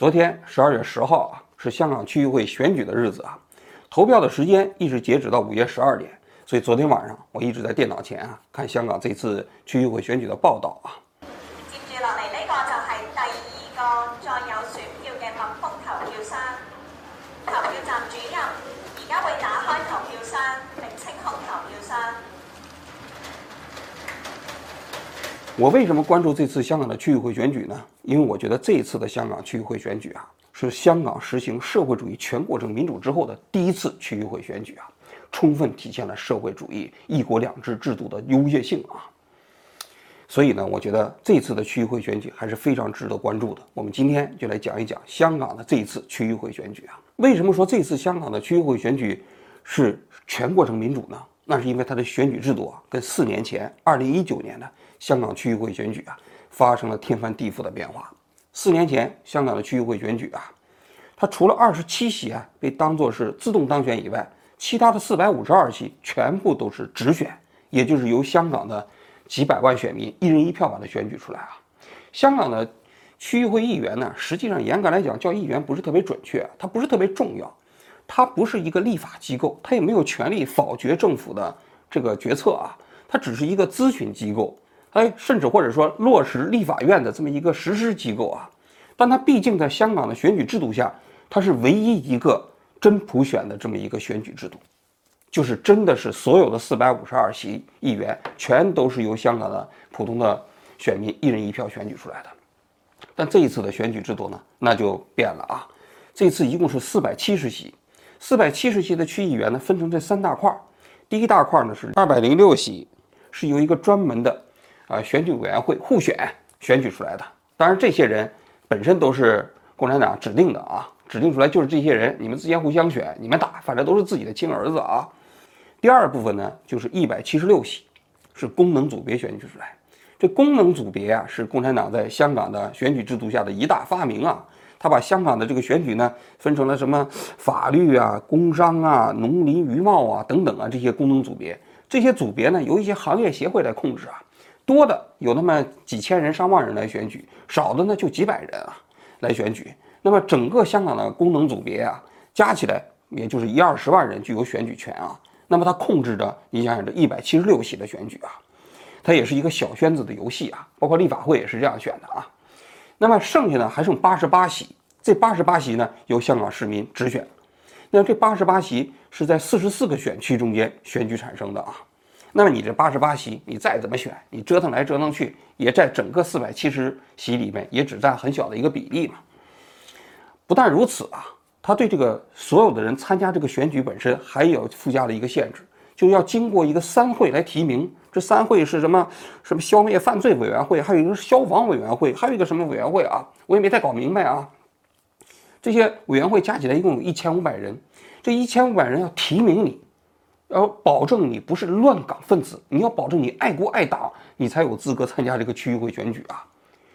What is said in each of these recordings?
昨天十二月十号啊，是香港区议会选举的日子啊，投票的时间一直截止到午夜十二点，所以昨天晚上我一直在电脑前啊看香港这次区议会选举的报道啊。接住落嚟呢個就係第二個再有選票嘅密封投票箱，投票站主任而家會打開投票箱並清空投票箱。我为什么关注这次香港的区议会选举呢？因为我觉得这一次的香港区议会选举啊，是香港实行社会主义全过程民主之后的第一次区议会选举啊，充分体现了社会主义一国两制制度的优越性啊。所以呢，我觉得这次的区议会选举还是非常值得关注的。我们今天就来讲一讲香港的这一次区议会选举啊。为什么说这次香港的区议会选举是全过程民主呢？那是因为它的选举制度啊，跟四年前二零一九年的香港区议会选举啊，发生了天翻地覆的变化。四年前香港的区议会选举啊，它除了二十七席啊被当作是自动当选以外，其他的四百五十二席全部都是直选，也就是由香港的几百万选民一人一票把它选举出来啊。香港的区议会议员呢，实际上严格来讲叫议员不是特别准确，它不是特别重要。它不是一个立法机构，它也没有权利否决政府的这个决策啊，它只是一个咨询机构，哎，甚至或者说落实立法院的这么一个实施机构啊。但它毕竟在香港的选举制度下，它是唯一一个真普选的这么一个选举制度，就是真的是所有的四百五十二席议员全都是由香港的普通的选民一人一票选举出来的。但这一次的选举制度呢，那就变了啊，这次一共是四百七十席。四百七十席的区议员呢，分成这三大块。第一大块呢是二百零六席，是由一个专门的啊选举委员会互选选举出来的。当然，这些人本身都是共产党指定的啊，指定出来就是这些人，你们之间互相选，你们打，反正都是自己的亲儿子啊。第二部分呢，就是一百七十六席，是功能组别选举出来。这功能组别啊，是共产党在香港的选举制度下的一大发明啊。他把香港的这个选举呢，分成了什么法律啊、工商啊、农林渔贸啊等等啊这些功能组别。这些组别呢，由一些行业协会来控制啊，多的有那么几千人、上万人来选举，少的呢就几百人啊来选举。那么整个香港的功能组别啊，加起来也就是一二十万人具有选举权啊。那么它控制着，你想想这一百七十六席的选举啊，它也是一个小圈子的游戏啊，包括立法会也是这样选的啊。那么剩下呢还剩八十八席，这八十八席呢由香港市民直选。那这八十八席是在四十四个选区中间选举产生的啊。那么你这八十八席，你再怎么选，你折腾来折腾去，也在整个四百七十席里面也只占很小的一个比例嘛。不但如此啊，他对这个所有的人参加这个选举本身还有附加了一个限制，就要经过一个三会来提名。这三会是什么？什么消灭犯罪委员会，还有一个消防委员会，还有一个什么委员会啊？我也没太搞明白啊。这些委员会加起来一共有一千五百人，这一千五百人要提名你，要保证你不是乱港分子，你要保证你爱国爱党，你才有资格参加这个区议会选举啊。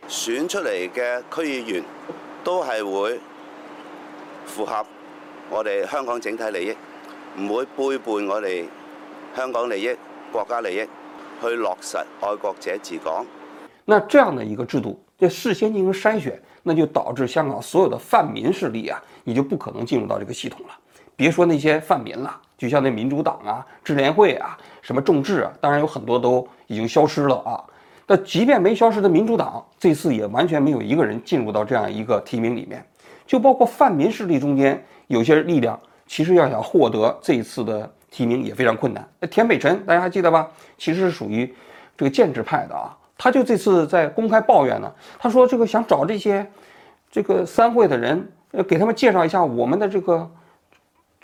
选出嚟嘅区议员都系会符合我哋香港整体利益，唔会背叛我哋香港利益、国家利益。去落实爱国者治港。那这样的一个制度，这事先进行筛选，那就导致香港所有的泛民势力啊，你就不可能进入到这个系统了。别说那些泛民了，就像那民主党啊、智联会啊、什么众志啊，当然有很多都已经消失了啊。那即便没消失的民主党，这次也完全没有一个人进入到这样一个提名里面。就包括泛民势力中间有些力量，其实要想获得这一次的。提名也非常困难。那田北辰，大家还记得吧？其实是属于这个建制派的啊。他就这次在公开抱怨呢，他说这个想找这些这个三会的人，呃，给他们介绍一下我们的这个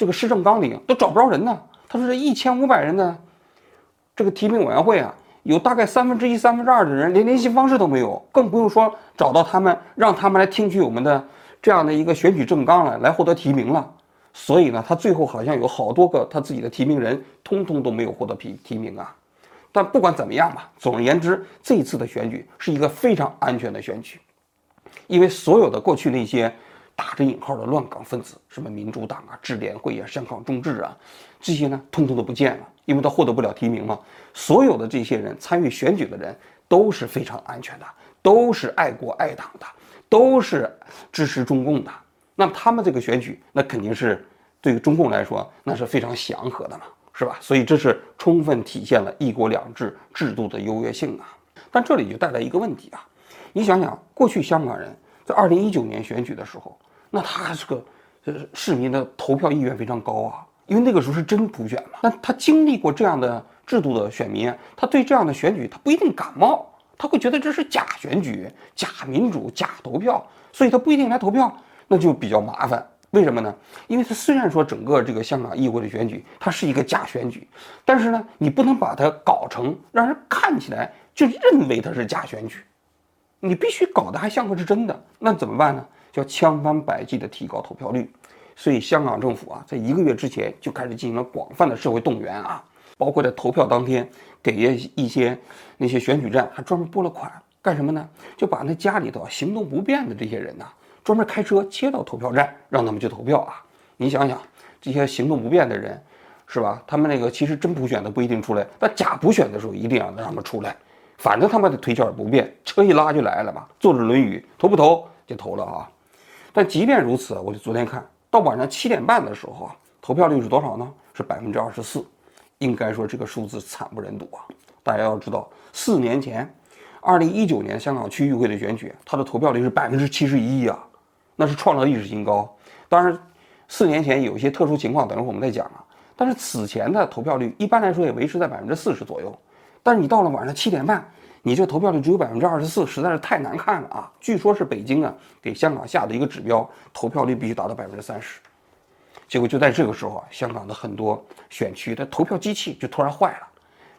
这个施政纲领，都找不着人呢。他说这一千五百人的这个提名委员会啊，有大概三分之一、三分之二的人连联系方式都没有，更不用说找到他们，让他们来听取我们的这样的一个选举政纲了，来获得提名了。所以呢，他最后好像有好多个他自己的提名人，通通都没有获得提提名啊。但不管怎么样吧，总而言之，这一次的选举是一个非常安全的选举，因为所有的过去那些打着引号的乱港分子，什么民主党啊、智联会啊、香港众志啊，这些呢，通通都不见了，因为他获得不了提名嘛。所有的这些人参与选举的人都是非常安全的，都是爱国爱党的，都是支持中共的。那他们这个选举，那肯定是对于中共来说，那是非常祥和的嘛，是吧？所以这是充分体现了一国两制制度的优越性啊。但这里就带来一个问题啊，你想想，过去香港人在二零一九年选举的时候，那他这个呃市民的投票意愿非常高啊，因为那个时候是真普选嘛。那他经历过这样的制度的选民，他对这样的选举他不一定感冒，他会觉得这是假选举、假民主、假投票，所以他不一定来投票，那就比较麻烦。为什么呢？因为他虽然说整个这个香港议会的选举它是一个假选举，但是呢，你不能把它搞成让人看起来。就认为它是假选举，你必须搞得还像个是真的，那怎么办呢？叫千方百计的提高投票率。所以香港政府啊，在一个月之前就开始进行了广泛的社会动员啊，包括在投票当天，给一些那些选举站还专门拨了款，干什么呢？就把那家里头行动不便的这些人呐，专门开车接到投票站，让他们去投票啊。你想想，这些行动不便的人，是吧？他们那个其实真普选的不一定出来，但假普选的时候一定要让他们出来。反正他妈的腿脚也不便，车一拉就来了嘛，坐着轮椅投不投就投了啊。但即便如此，我就昨天看到晚上七点半的时候啊，投票率是多少呢？是百分之二十四，应该说这个数字惨不忍睹啊。大家要知道，四年前，二零一九年香港区议会的选举，它的投票率是百分之七十一啊，那是创了历史新高。当然，四年前有一些特殊情况，等会儿我们再讲啊。但是此前的投票率一般来说也维持在百分之四十左右。但是你到了晚上七点半，你这投票率只有百分之二十四，实在是太难看了啊！据说是北京啊给香港下的一个指标，投票率必须达到百分之三十。结果就在这个时候啊，香港的很多选区的投票机器就突然坏了，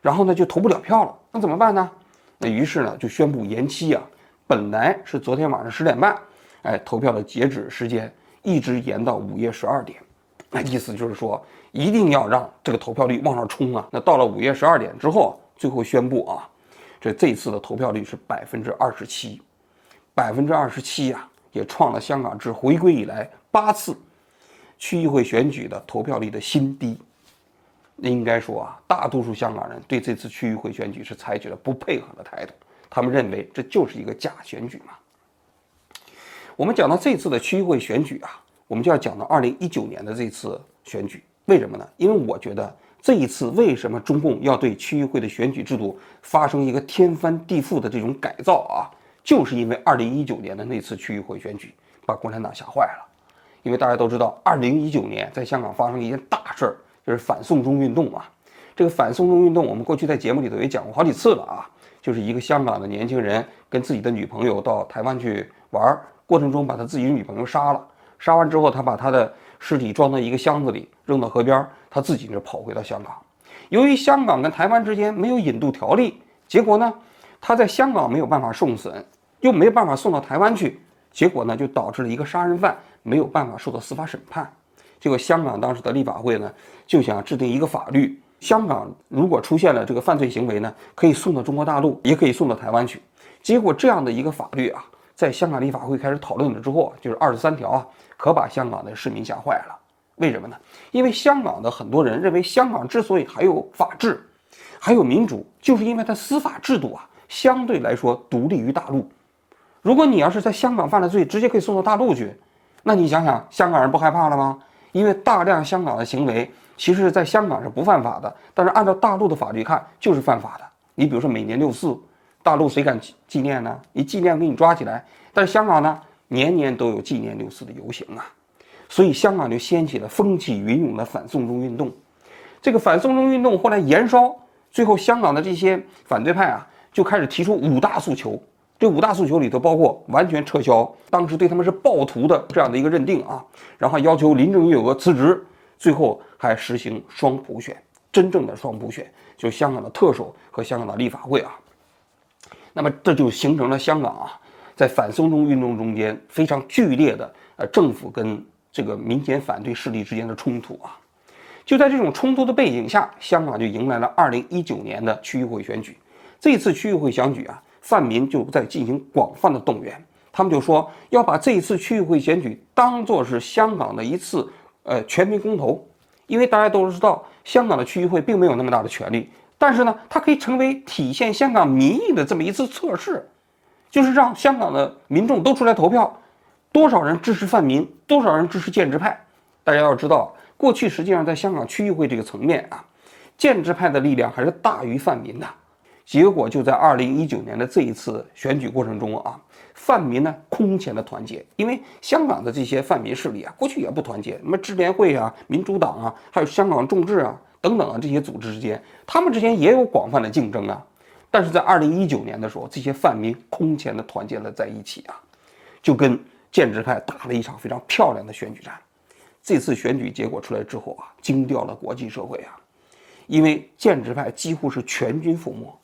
然后呢就投不了票了。那怎么办呢？那于是呢就宣布延期啊，本来是昨天晚上十点半，哎，投票的截止时间一直延到午夜十二点。那意思就是说，一定要让这个投票率往上冲啊！那到了午夜十二点之后。最后宣布啊，这这次的投票率是百分之二十七，百分之二十七呀，也创了香港自回归以来八次区议会选举的投票率的新低。应该说啊，大多数香港人对这次区议会选举是采取了不配合的态度，他们认为这就是一个假选举嘛。我们讲到这次的区议会选举啊，我们就要讲到二零一九年的这次选举，为什么呢？因为我觉得。这一次为什么中共要对区议会的选举制度发生一个天翻地覆的这种改造啊？就是因为二零一九年的那次区议会选举把共产党吓坏了。因为大家都知道，二零一九年在香港发生了一件大事儿，就是反送中运动啊。这个反送中运动，我们过去在节目里头也讲过好几次了啊。就是一个香港的年轻人跟自己的女朋友到台湾去玩，过程中把他自己的女朋友杀了，杀完之后他把他的。尸体装在一个箱子里，扔到河边，他自己就跑回到香港。由于香港跟台湾之间没有引渡条例，结果呢，他在香港没有办法送审，又没有办法送到台湾去，结果呢，就导致了一个杀人犯没有办法受到司法审判。结果香港当时的立法会呢，就想制定一个法律，香港如果出现了这个犯罪行为呢，可以送到中国大陆，也可以送到台湾去。结果这样的一个法律啊，在香港立法会开始讨论了之后，就是二十三条啊。可把香港的市民吓坏了，为什么呢？因为香港的很多人认为，香港之所以还有法治，还有民主，就是因为它司法制度啊相对来说独立于大陆。如果你要是在香港犯了罪，直接可以送到大陆去，那你想想，香港人不害怕了吗？因为大量香港的行为，其实在香港是不犯法的，但是按照大陆的法律看，就是犯法的。你比如说每年六四，大陆谁敢纪念呢？一纪念给你抓起来，但是香港呢？年年都有纪念六四的游行啊，所以香港就掀起了风起云涌的反送中运动。这个反送中运动后来延烧，最后香港的这些反对派啊就开始提出五大诉求。这五大诉求里头包括完全撤销当时对他们是暴徒的这样的一个认定啊，然后要求林郑月娥辞职，最后还实行双普选，真正的双普选，就香港的特首和香港的立法会啊。那么这就形成了香港啊。在反送中运动中间非常剧烈的呃政府跟这个民间反对势力之间的冲突啊，就在这种冲突的背景下，香港就迎来了二零一九年的区议会选举。这次区议会选举啊，泛民就在进行广泛的动员，他们就说要把这一次区议会选举当做是香港的一次呃全民公投，因为大家都知道香港的区议会并没有那么大的权力，但是呢，它可以成为体现香港民意的这么一次测试。就是让香港的民众都出来投票，多少人支持泛民，多少人支持建制派。大家要知道，过去实际上在香港区议会这个层面啊，建制派的力量还是大于泛民的。结果就在二零一九年的这一次选举过程中啊，泛民呢空前的团结，因为香港的这些泛民势力啊，过去也不团结，什么支联会啊、民主党啊，还有香港众志啊等等啊这些组织之间，他们之间也有广泛的竞争啊。但是在二零一九年的时候，这些泛民空前的团结了在一起啊，就跟建制派打了一场非常漂亮的选举战。这次选举结果出来之后啊，惊掉了国际社会啊，因为建制派几乎是全军覆没。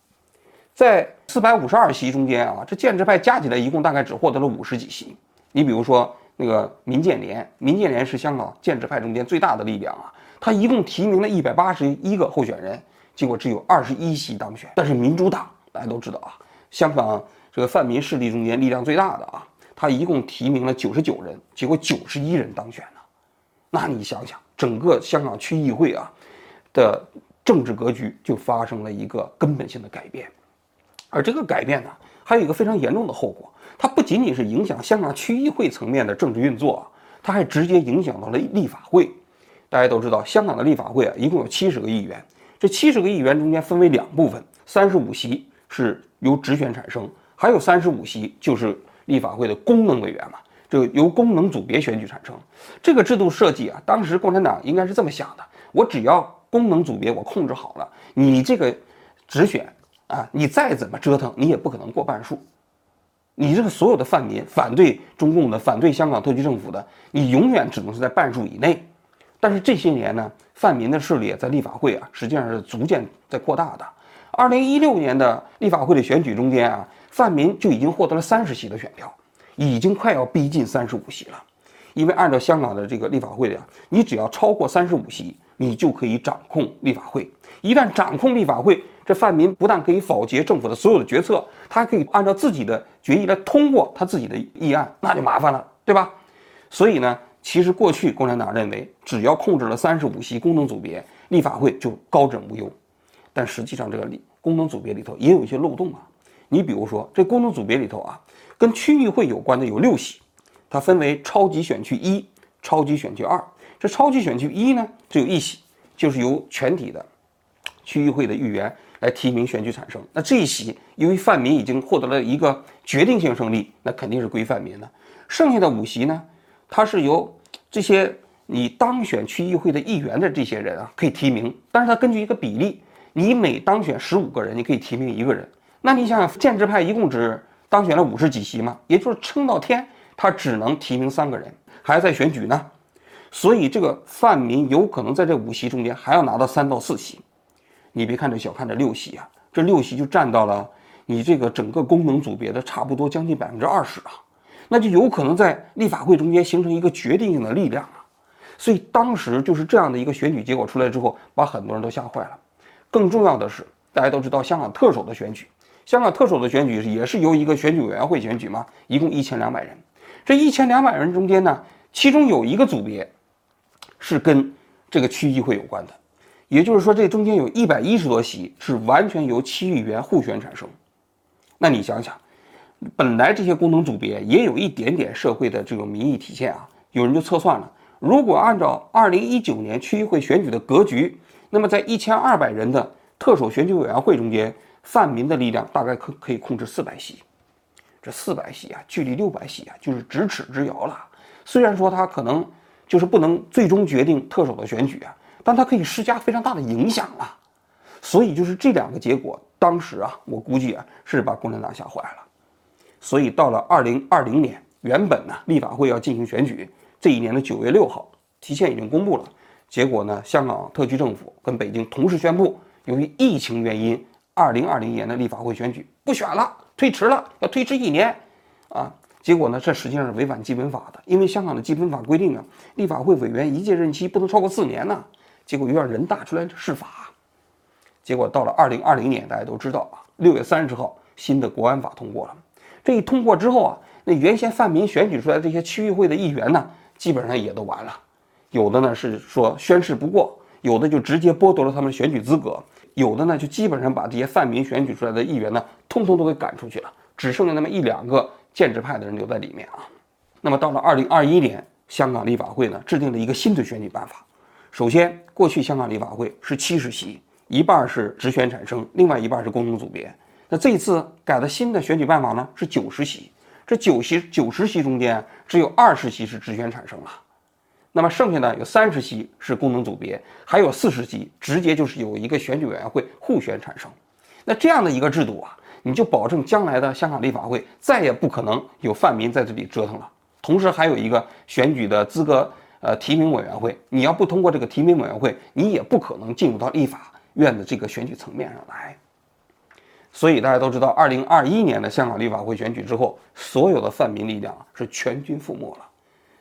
在四百五十二席中间啊，这建制派加起来一共大概只获得了五十几席。你比如说那个民建联，民建联是香港建制派中间最大的力量啊，他一共提名了一百八十一个候选人，结果只有二十一席当选。但是民主党大家都知道啊，香港这个泛民势力中间力量最大的啊，他一共提名了九十九人，结果九十一人当选了。那你想想，整个香港区议会啊的政治格局就发生了一个根本性的改变。而这个改变呢，还有一个非常严重的后果，它不仅仅是影响香港区议会层面的政治运作，它还直接影响到了立法会。大家都知道，香港的立法会啊，一共有七十个议员，这七十个议员中间分为两部分，三十五席是由直选产生，还有三十五席就是立法会的功能委员嘛，就由功能组别选举产生。这个制度设计啊，当时共产党应该是这么想的：我只要功能组别我控制好了，你这个直选。啊，你再怎么折腾，你也不可能过半数。你这个所有的泛民反对中共的、反对香港特区政府的，你永远只能是在半数以内。但是这些年呢，泛民的势力在立法会啊，实际上是逐渐在扩大的。二零一六年的立法会的选举中间啊，泛民就已经获得了三十席的选票，已经快要逼近三十五席了。因为按照香港的这个立法会的，你只要超过三十五席，你就可以掌控立法会。一旦掌控立法会，这泛民不但可以否决政府的所有的决策，他还可以按照自己的决议来通过他自己的议案，那就麻烦了，对吧？所以呢，其实过去共产党认为，只要控制了三十五席功能组别，立法会就高枕无忧。但实际上，这个功能组别里头也有一些漏洞啊。你比如说，这功能组别里头啊，跟区议会有关的有六席，它分为超级选区一、超级选区二。这超级选区一呢，只有一席，就是由全体的区议会的议员。来提名选举产生，那这一席由于泛民已经获得了一个决定性胜利，那肯定是归泛民的。剩下的五席呢，它是由这些你当选区议会的议员的这些人啊可以提名，但是它根据一个比例，你每当选十五个人，你可以提名一个人。那你想想，建制派一共只当选了五十几席嘛，也就是撑到天，他只能提名三个人，还在选举呢。所以这个泛民有可能在这五席中间还要拿到三到四席。你别看这小看这六席啊，这六席就占到了你这个整个功能组别的差不多将近百分之二十啊，那就有可能在立法会中间形成一个决定性的力量啊。所以当时就是这样的一个选举结果出来之后，把很多人都吓坏了。更重要的是，大家都知道香港特首的选举，香港特首的选举也是由一个选举委员会选举嘛，一共一千两百人。这一千两百人中间呢，其中有一个组别是跟这个区议会有关的。也就是说，这中间有一百一十多席是完全由区议员互选产生。那你想想，本来这些功能组别也有一点点社会的这种民意体现啊。有人就测算了，如果按照二零一九年区议会选举的格局，那么在一千二百人的特首选举委员会中间，泛民的力量大概可可以控制四百席。这四百席啊，距离六百席啊，就是咫尺之遥了。虽然说他可能就是不能最终决定特首的选举啊。但它可以施加非常大的影响啊，所以就是这两个结果，当时啊，我估计啊是把共产党吓坏了。所以到了二零二零年，原本呢立法会要进行选举，这一年的九月六号提前已经公布了，结果呢，香港特区政府跟北京同时宣布，由于疫情原因，二零二零年的立法会选举不选了，推迟了，要推迟一年，啊。结果呢？这实际上是违反基本法的，因为香港的基本法规定啊，立法会委员一届任期不能超过四年呢。结果又让人大出来释法，结果到了二零二零年，大家都知道啊，六月三十号新的国安法通过了。这一通过之后啊，那原先泛民选举出来这些区域会的议员呢，基本上也都完了。有的呢是说宣誓不过，有的就直接剥夺了他们选举资格，有的呢就基本上把这些泛民选举出来的议员呢，通通都给赶出去了。只剩下那么一两个建制派的人留在里面啊。那么到了二零二一年，香港立法会呢制定了一个新的选举办法。首先，过去香港立法会是七十席，一半是直选产生，另外一半是功能组别。那这一次改的新的选举办法呢是九十席，这九席九十席中间只有二十席是直选产生了。那么剩下的有三十席是功能组别，还有四十席直接就是有一个选举委员会互选产生。那这样的一个制度啊，你就保证将来的香港立法会再也不可能有泛民在这里折腾了。同时还有一个选举的资格呃提名委员会，你要不通过这个提名委员会，你也不可能进入到立法院的这个选举层面上来。所以大家都知道，二零二一年的香港立法会选举之后，所有的泛民力量是全军覆没了。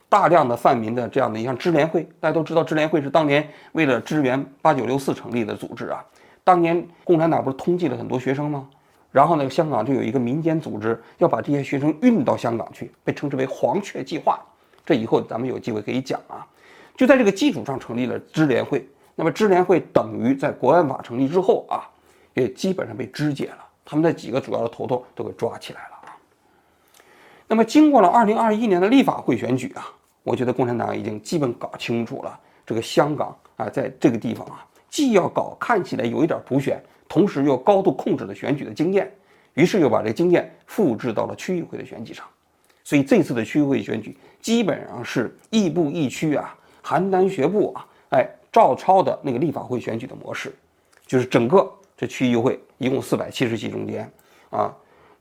大量的泛民的这样的，像支联会，大家都知道，支联会是当年为了支援八九六四成立的组织啊。当年共产党不是通缉了很多学生吗？然后呢，香港就有一个民间组织要把这些学生运到香港去，被称之为“黄雀计划”。这以后咱们有机会可以讲啊。就在这个基础上成立了支联会。那么支联会等于在国安法成立之后啊，也基本上被肢解了。他们的几个主要的头头都给抓起来了啊。那么经过了二零二一年的立法会选举啊。我觉得共产党已经基本搞清楚了，这个香港啊，在这个地方啊，既要搞看起来有一点普选，同时又高度控制的选举的经验，于是又把这经验复制到了区议会的选举上。所以这次的区议会选举基本上是亦步亦趋啊，邯郸学步啊，哎，照抄的那个立法会选举的模式，就是整个这区议会一共四百七十席中间啊，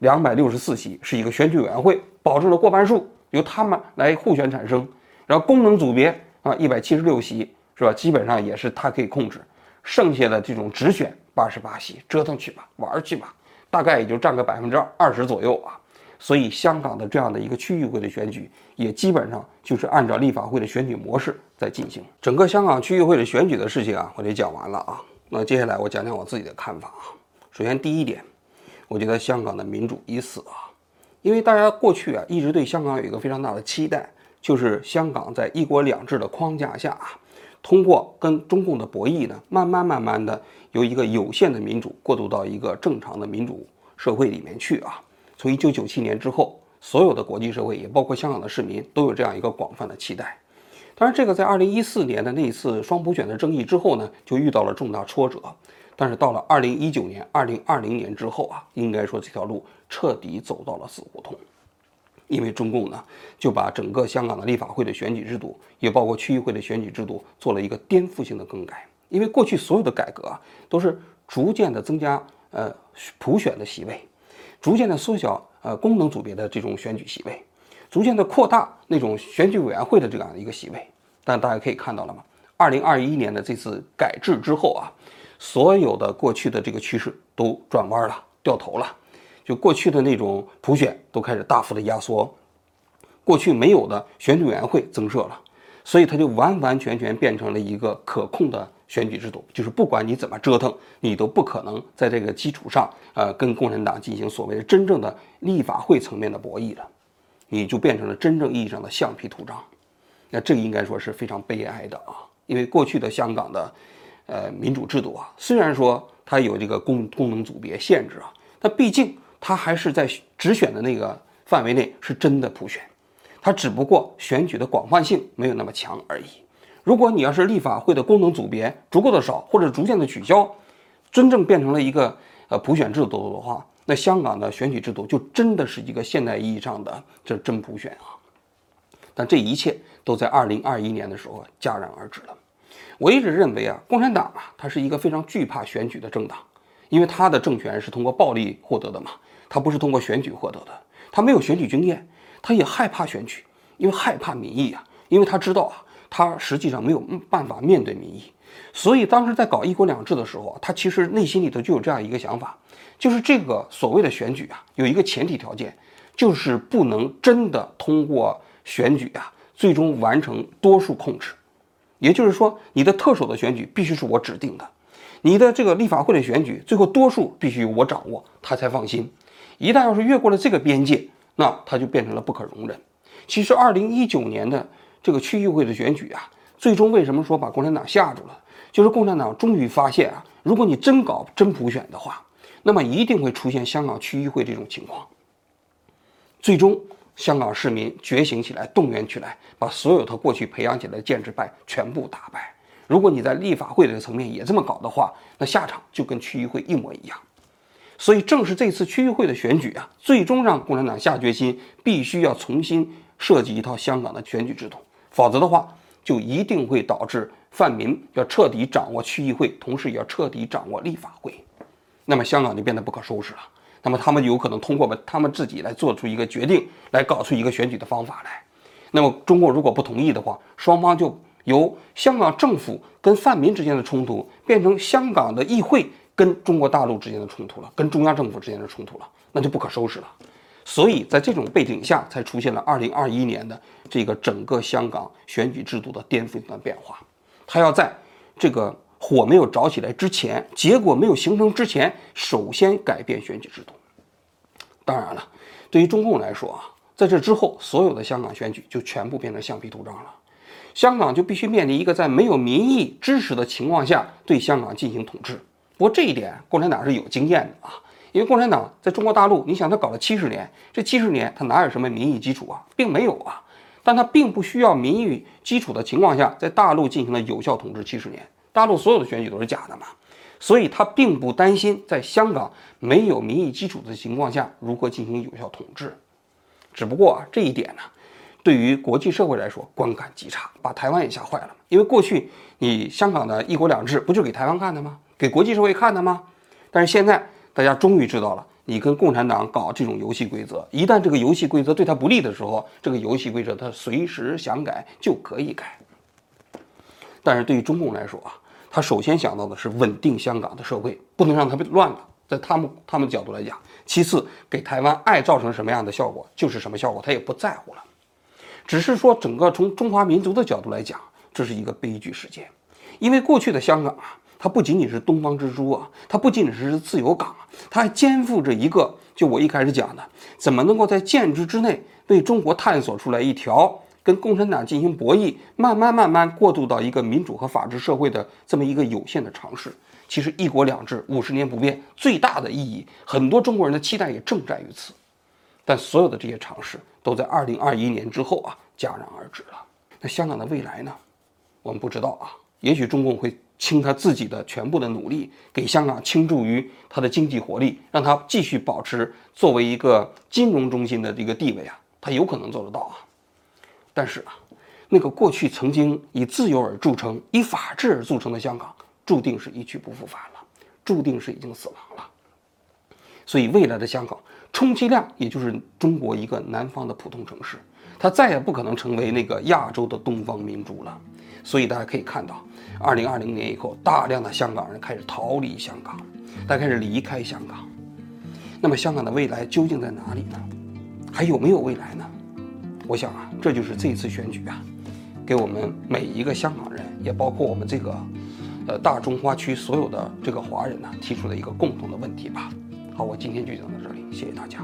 两百六十四席是一个选举委员会保证了过半数，由他们来互选产生。然后功能组别啊，一百七十六席是吧？基本上也是他可以控制，剩下的这种直选八十八席，折腾去吧，玩去吧，大概也就占个百分之二十左右啊。所以香港的这样的一个区议会的选举，也基本上就是按照立法会的选举模式在进行。整个香港区议会的选举的事情啊，我就讲完了啊。那接下来我讲讲我自己的看法啊。首先第一点，我觉得香港的民主已死啊，因为大家过去啊一直对香港有一个非常大的期待。就是香港在一国两制的框架下啊，通过跟中共的博弈呢，慢慢慢慢的由一个有限的民主过渡到一个正常的民主社会里面去啊。从一九九七年之后，所有的国际社会也包括香港的市民都有这样一个广泛的期待。当然，这个在二零一四年的那一次双普选的争议之后呢，就遇到了重大挫折。但是到了二零一九年、二零二零年之后啊，应该说这条路彻底走到了死胡同。因为中共呢，就把整个香港的立法会的选举制度，也包括区议会的选举制度，做了一个颠覆性的更改。因为过去所有的改革啊，都是逐渐的增加呃普选的席位，逐渐的缩小呃功能组别的这种选举席位，逐渐的扩大那种选举委员会的这样的一个席位。但大家可以看到了吗？二零二一年的这次改制之后啊，所有的过去的这个趋势都转弯了，掉头了。就过去的那种普选都开始大幅的压缩，过去没有的选举委员会增设了，所以它就完完全全变成了一个可控的选举制度。就是不管你怎么折腾，你都不可能在这个基础上，呃，跟共产党进行所谓的真正的立法会层面的博弈了，你就变成了真正意义上的橡皮图章。那这应该说是非常悲哀的啊，因为过去的香港的，呃，民主制度啊，虽然说它有这个功功能组别限制啊，但毕竟。它还是在直选的那个范围内，是真的普选，它只不过选举的广泛性没有那么强而已。如果你要是立法会的功能组别足够的少，或者逐渐的取消，真正变成了一个呃普选制度的话，那香港的选举制度就真的是一个现代意义上的这真普选啊。但这一切都在二零二一年的时候戛然而止了。我一直认为啊，共产党啊，它是一个非常惧怕选举的政党，因为它的政权是通过暴力获得的嘛。他不是通过选举获得的，他没有选举经验，他也害怕选举，因为害怕民意啊，因为他知道啊，他实际上没有办法面对民意，所以当时在搞一国两制的时候，他其实内心里头就有这样一个想法，就是这个所谓的选举啊，有一个前提条件，就是不能真的通过选举啊，最终完成多数控制，也就是说，你的特首的选举必须是我指定的，你的这个立法会的选举最后多数必须由我掌握，他才放心。一旦要是越过了这个边界，那他就变成了不可容忍。其实，二零一九年的这个区议会的选举啊，最终为什么说把共产党吓住了？就是共产党终于发现啊，如果你真搞真普选的话，那么一定会出现香港区议会这种情况。最终香港市民觉醒起来，动员起来，把所有他过去培养起来的建制派全部打败。如果你在立法会这个层面也这么搞的话，那下场就跟区议会一模一样。所以，正是这次区议会的选举啊，最终让共产党下决心，必须要重新设计一套香港的选举制度，否则的话，就一定会导致泛民要彻底掌握区议会，同时也要彻底掌握立法会，那么香港就变得不可收拾了。那么他们有可能通过他们自己来做出一个决定，来搞出一个选举的方法来。那么中国如果不同意的话，双方就由香港政府跟泛民之间的冲突，变成香港的议会。跟中国大陆之间的冲突了，跟中央政府之间的冲突了，那就不可收拾了。所以在这种背景下，才出现了二零二一年的这个整个香港选举制度的颠覆性的变化。他要在这个火没有着起来之前，结果没有形成之前，首先改变选举制度。当然了，对于中共来说啊，在这之后，所有的香港选举就全部变成橡皮图章了。香港就必须面临一个在没有民意支持的情况下对香港进行统治。不过这一点，共产党是有经验的啊，因为共产党在中国大陆，你想他搞了七十年，这七十年他哪有什么民意基础啊，并没有啊，但他并不需要民意基础的情况下，在大陆进行了有效统治七十年，大陆所有的选举都是假的嘛，所以他并不担心在香港没有民意基础的情况下如何进行有效统治，只不过啊这一点呢。对于国际社会来说，观感极差，把台湾也吓坏了。因为过去你香港的一国两制不就给台湾看的吗？给国际社会看的吗？但是现在大家终于知道了，你跟共产党搞这种游戏规则，一旦这个游戏规则对他不利的时候，这个游戏规则他随时想改就可以改。但是对于中共来说啊，他首先想到的是稳定香港的社会，不能让它被乱了。在他们他们角度来讲，其次给台湾爱造成什么样的效果就是什么效果，他也不在乎了。只是说，整个从中华民族的角度来讲，这是一个悲剧事件，因为过去的香港啊，它不仅仅是东方之珠啊，它不仅仅是自由港，它还肩负着一个，就我一开始讲的，怎么能够在建制之内为中国探索出来一条跟共产党进行博弈，慢慢慢慢过渡到一个民主和法治社会的这么一个有限的尝试。其实一国两制五十年不变最大的意义，很多中国人的期待也正在于此。但所有的这些尝试都在二零二一年之后啊戛然而止了。那香港的未来呢？我们不知道啊。也许中共会倾他自己的全部的努力，给香港倾注于它的经济活力，让它继续保持作为一个金融中心的这个地位啊。他有可能做得到啊。但是啊，那个过去曾经以自由而著称、以法治而著称的香港，注定是一去不复返了，注定是已经死亡了。所以未来的香港。充其量也就是中国一个南方的普通城市，它再也不可能成为那个亚洲的东方明珠了。所以大家可以看到，二零二零年以后，大量的香港人开始逃离香港，大家开始离开香港。那么香港的未来究竟在哪里呢？还有没有未来呢？我想啊，这就是这次选举啊，给我们每一个香港人，也包括我们这个，呃，大中华区所有的这个华人呢，提出了一个共同的问题吧。好，我今天就讲到这里，谢谢大家。